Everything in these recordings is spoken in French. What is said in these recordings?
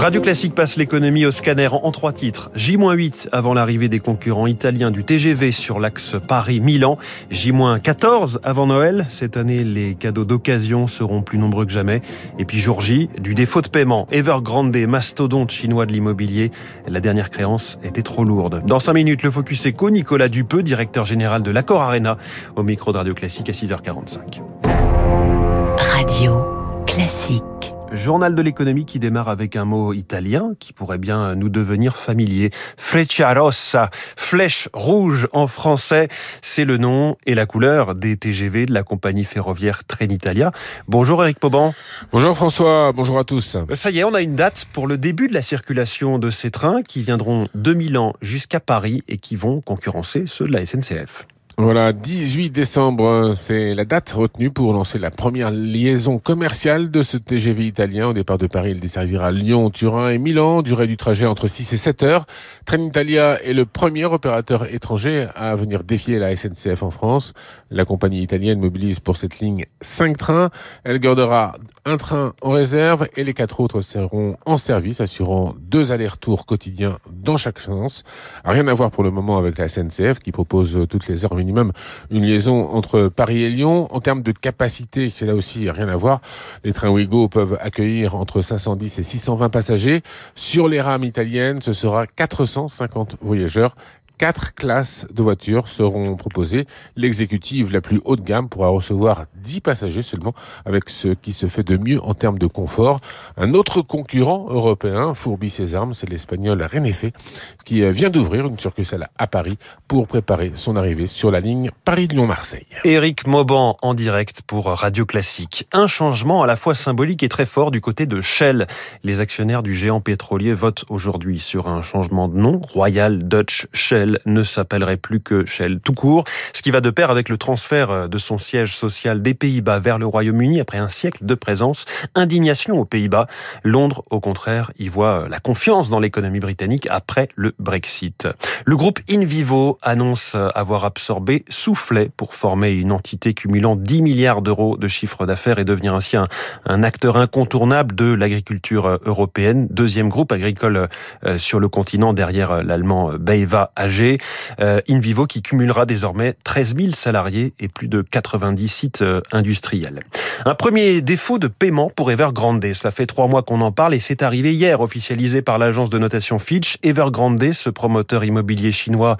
Radio Classique passe l'économie au scanner en trois titres. J-8 avant l'arrivée des concurrents italiens du TGV sur l'axe Paris-Milan. J-14 avant Noël. Cette année, les cadeaux d'occasion seront plus nombreux que jamais. Et puis jour J, du défaut de paiement. Evergrande, mastodonte chinois de l'immobilier. La dernière créance était trop lourde. Dans cinq minutes, le Focus Eco, Nicolas Dupeux, directeur général de l'Accord Arena, au micro de Radio Classique à 6h45. Radio Classique. Journal de l'économie qui démarre avec un mot italien qui pourrait bien nous devenir familier. Freccia rossa, flèche rouge en français, c'est le nom et la couleur des TGV de la compagnie ferroviaire Trenitalia. Bonjour Eric Pauban. Bonjour François, bonjour à tous. Ça y est, on a une date pour le début de la circulation de ces trains qui viendront de Milan jusqu'à Paris et qui vont concurrencer ceux de la SNCF. Voilà, 18 décembre, c'est la date retenue pour lancer la première liaison commerciale de ce TGV italien. Au départ de Paris, il desservira Lyon, Turin et Milan. Durée du trajet entre 6 et 7 heures. Trenitalia est le premier opérateur étranger à venir défier la SNCF en France. La compagnie italienne mobilise pour cette ligne 5 trains. Elle gardera un train en réserve et les quatre autres seront en service, assurant deux allers-retours quotidiens dans chaque sens. Rien à voir pour le moment avec la SNCF qui propose toutes les heures minimum une liaison entre Paris et Lyon. En termes de capacité, c'est là aussi rien à voir. Les trains Ouigo peuvent accueillir entre 510 et 620 passagers. Sur les rames italiennes, ce sera 450 voyageurs quatre classes de voitures seront proposées. L'exécutive la plus haut de gamme pourra recevoir 10 passagers seulement, avec ce qui se fait de mieux en termes de confort. Un autre concurrent européen fourbit ses armes, c'est l'espagnol Renfe, qui vient d'ouvrir une succursale à Paris pour préparer son arrivée sur la ligne Paris-Lyon-Marseille. Éric Mauban en direct pour Radio Classique. Un changement à la fois symbolique et très fort du côté de Shell. Les actionnaires du géant pétrolier votent aujourd'hui sur un changement de nom. Royal Dutch Shell ne s'appellerait plus que Shell tout court, ce qui va de pair avec le transfert de son siège social des Pays-Bas vers le Royaume-Uni après un siècle de présence. Indignation aux Pays-Bas. Londres, au contraire, y voit la confiance dans l'économie britannique après le Brexit. Le groupe InVivo annonce avoir absorbé Soufflet pour former une entité cumulant 10 milliards d'euros de chiffre d'affaires et devenir ainsi un, acteur incontournable de l'agriculture européenne, deuxième groupe agricole euh, sur le continent derrière l'allemand BayWa AG euh, InVivo qui cumulera désormais 13 000 salariés et plus de 90 sites euh, industriels. Un premier défaut de paiement pour Evergrande. Cela fait trois mois qu'on en parle et c'est arrivé hier, officialisé par l'agence de notation Fitch. Evergrande, ce promoteur immobilier chinois,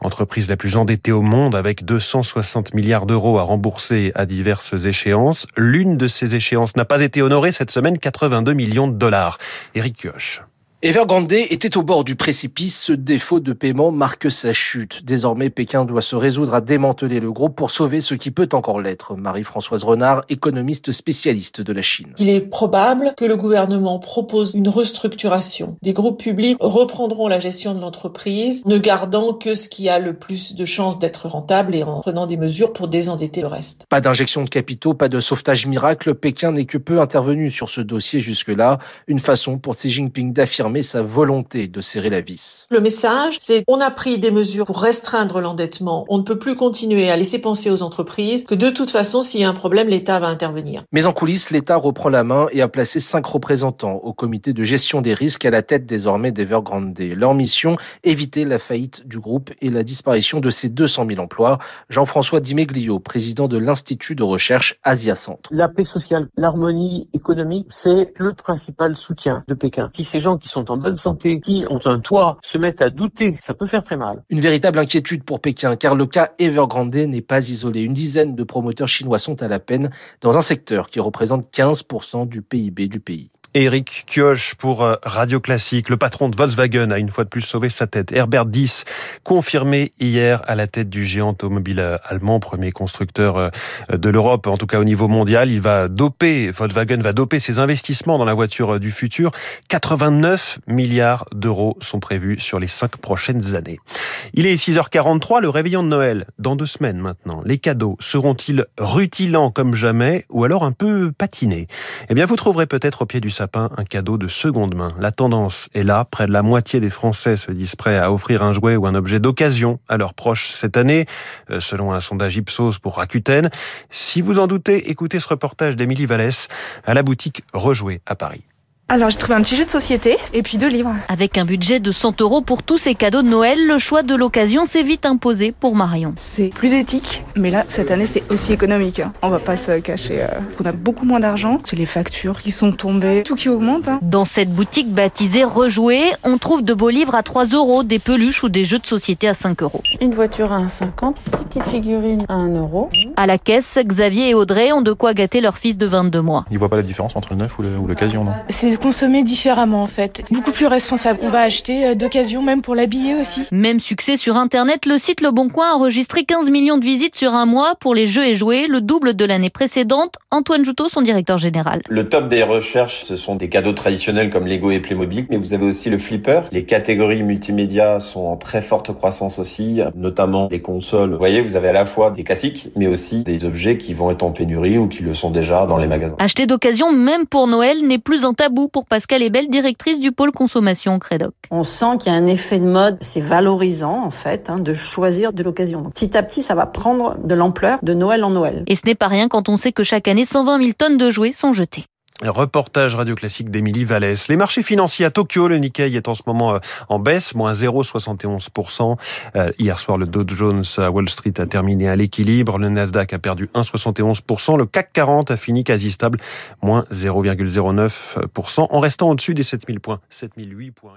entreprise la plus endettée au monde avec 260 milliards d'euros à rembourser à diverses échéances. L'une de ces échéances n'a pas été honorée cette semaine, 82 millions de dollars. Eric Kioch. Evergrande était au bord du précipice. Ce défaut de paiement marque sa chute. Désormais, Pékin doit se résoudre à démanteler le groupe pour sauver ce qui peut encore l'être. Marie-Françoise Renard, économiste spécialiste de la Chine. Il est probable que le gouvernement propose une restructuration. Des groupes publics reprendront la gestion de l'entreprise, ne gardant que ce qui a le plus de chances d'être rentable et en prenant des mesures pour désendetter le reste. Pas d'injection de capitaux, pas de sauvetage miracle. Pékin n'est que peu intervenu sur ce dossier jusque-là. Une façon pour Xi Jinping d'affirmer sa volonté de serrer la vis. Le message, c'est on a pris des mesures pour restreindre l'endettement. On ne peut plus continuer à laisser penser aux entreprises que de toute façon, s'il y a un problème, l'État va intervenir. Mais en coulisses, l'État reprend la main et a placé cinq représentants au comité de gestion des risques à la tête désormais d'Evergrande. Leur mission, éviter la faillite du groupe et la disparition de ses 200 000 emplois. Jean-François Dimeglio, président de l'Institut de recherche Asia Centre. La paix sociale, l'harmonie économique, c'est le principal soutien de Pékin. Si ces gens qui sont en bonne santé, qui ont un toit, se mettent à douter, ça peut faire très mal. Une véritable inquiétude pour Pékin, car le cas Evergrande n'est pas isolé. Une dizaine de promoteurs chinois sont à la peine dans un secteur qui représente 15% du PIB du pays. Eric Kioch pour euh, Radio Classique. Le patron de Volkswagen a une fois de plus sauvé sa tête. Herbert Diess, confirmé hier à la tête du géant automobile euh, allemand, premier constructeur euh, de l'Europe, en tout cas au niveau mondial. Il va doper, Volkswagen va doper ses investissements dans la voiture du futur. 89 milliards d'euros sont prévus sur les cinq prochaines années. Il est 6h43, le réveillon de Noël, dans deux semaines maintenant. Les cadeaux seront-ils rutilants comme jamais ou alors un peu patinés? Eh bien, vous trouverez peut-être au pied du un cadeau de seconde main. La tendance est là. Près de la moitié des Français se disent prêts à offrir un jouet ou un objet d'occasion à leurs proches cette année, euh, selon un sondage Ipsos pour Rakuten. Si vous en doutez, écoutez ce reportage d'Émilie Vallès à la boutique Rejouer à Paris. Alors j'ai trouvé un petit jeu de société et puis deux livres. Avec un budget de 100 euros pour tous ces cadeaux de Noël, le choix de l'occasion s'est vite imposé pour Marion. C'est plus éthique, mais là cette année c'est aussi économique. Hein. On va pas se cacher. Euh, on a beaucoup moins d'argent. C'est les factures qui sont tombées, tout qui augmente. Hein. Dans cette boutique baptisée Rejouer, on trouve de beaux livres à 3 euros, des peluches ou des jeux de société à 5 euros. Une voiture à 1,50, six petites figurines à 1 euro. À la caisse, Xavier et Audrey ont de quoi gâter leur fils de 22 mois. Ils voient pas la différence entre le neuf ou l'occasion, non? C'est consommer différemment en fait. Beaucoup plus responsable. On va acheter euh, d'occasion même pour l'habiller aussi. Même succès sur Internet, le site Le Bon Coin a enregistré 15 millions de visites sur un mois pour les jeux et jouets, le double de l'année précédente. Antoine Joutot, son directeur général. Le top des recherches, ce sont des cadeaux traditionnels comme Lego et Playmobil, mais vous avez aussi le flipper. Les catégories multimédia sont en très forte croissance aussi, notamment les consoles. Vous voyez, vous avez à la fois des classiques, mais aussi des objets qui vont être en pénurie ou qui le sont déjà dans les magasins. Acheter d'occasion, même pour Noël, n'est plus un tabou pour Pascal Pascal Ebel, directrice du pôle consommation Crédoc. On sent qu'il y a un effet de mode, c'est valorisant en fait, hein, de choisir de l'occasion. Petit à petit, ça va prendre de l'ampleur de Noël en Noël. Et ce n'est pas rien quand on sait que chaque année, 120 000 tonnes de jouets sont jetées. Reportage radio classique d'Émilie Vallès. Les marchés financiers à Tokyo, le Nikkei est en ce moment euh, en baisse, moins 0,71%. Euh, hier soir, le Dow Jones à Wall Street a terminé à l'équilibre. Le Nasdaq a perdu 1,71%. Le CAC 40 a fini quasi stable, moins 0,09%, en restant au-dessus des 7000 points, 7008 points.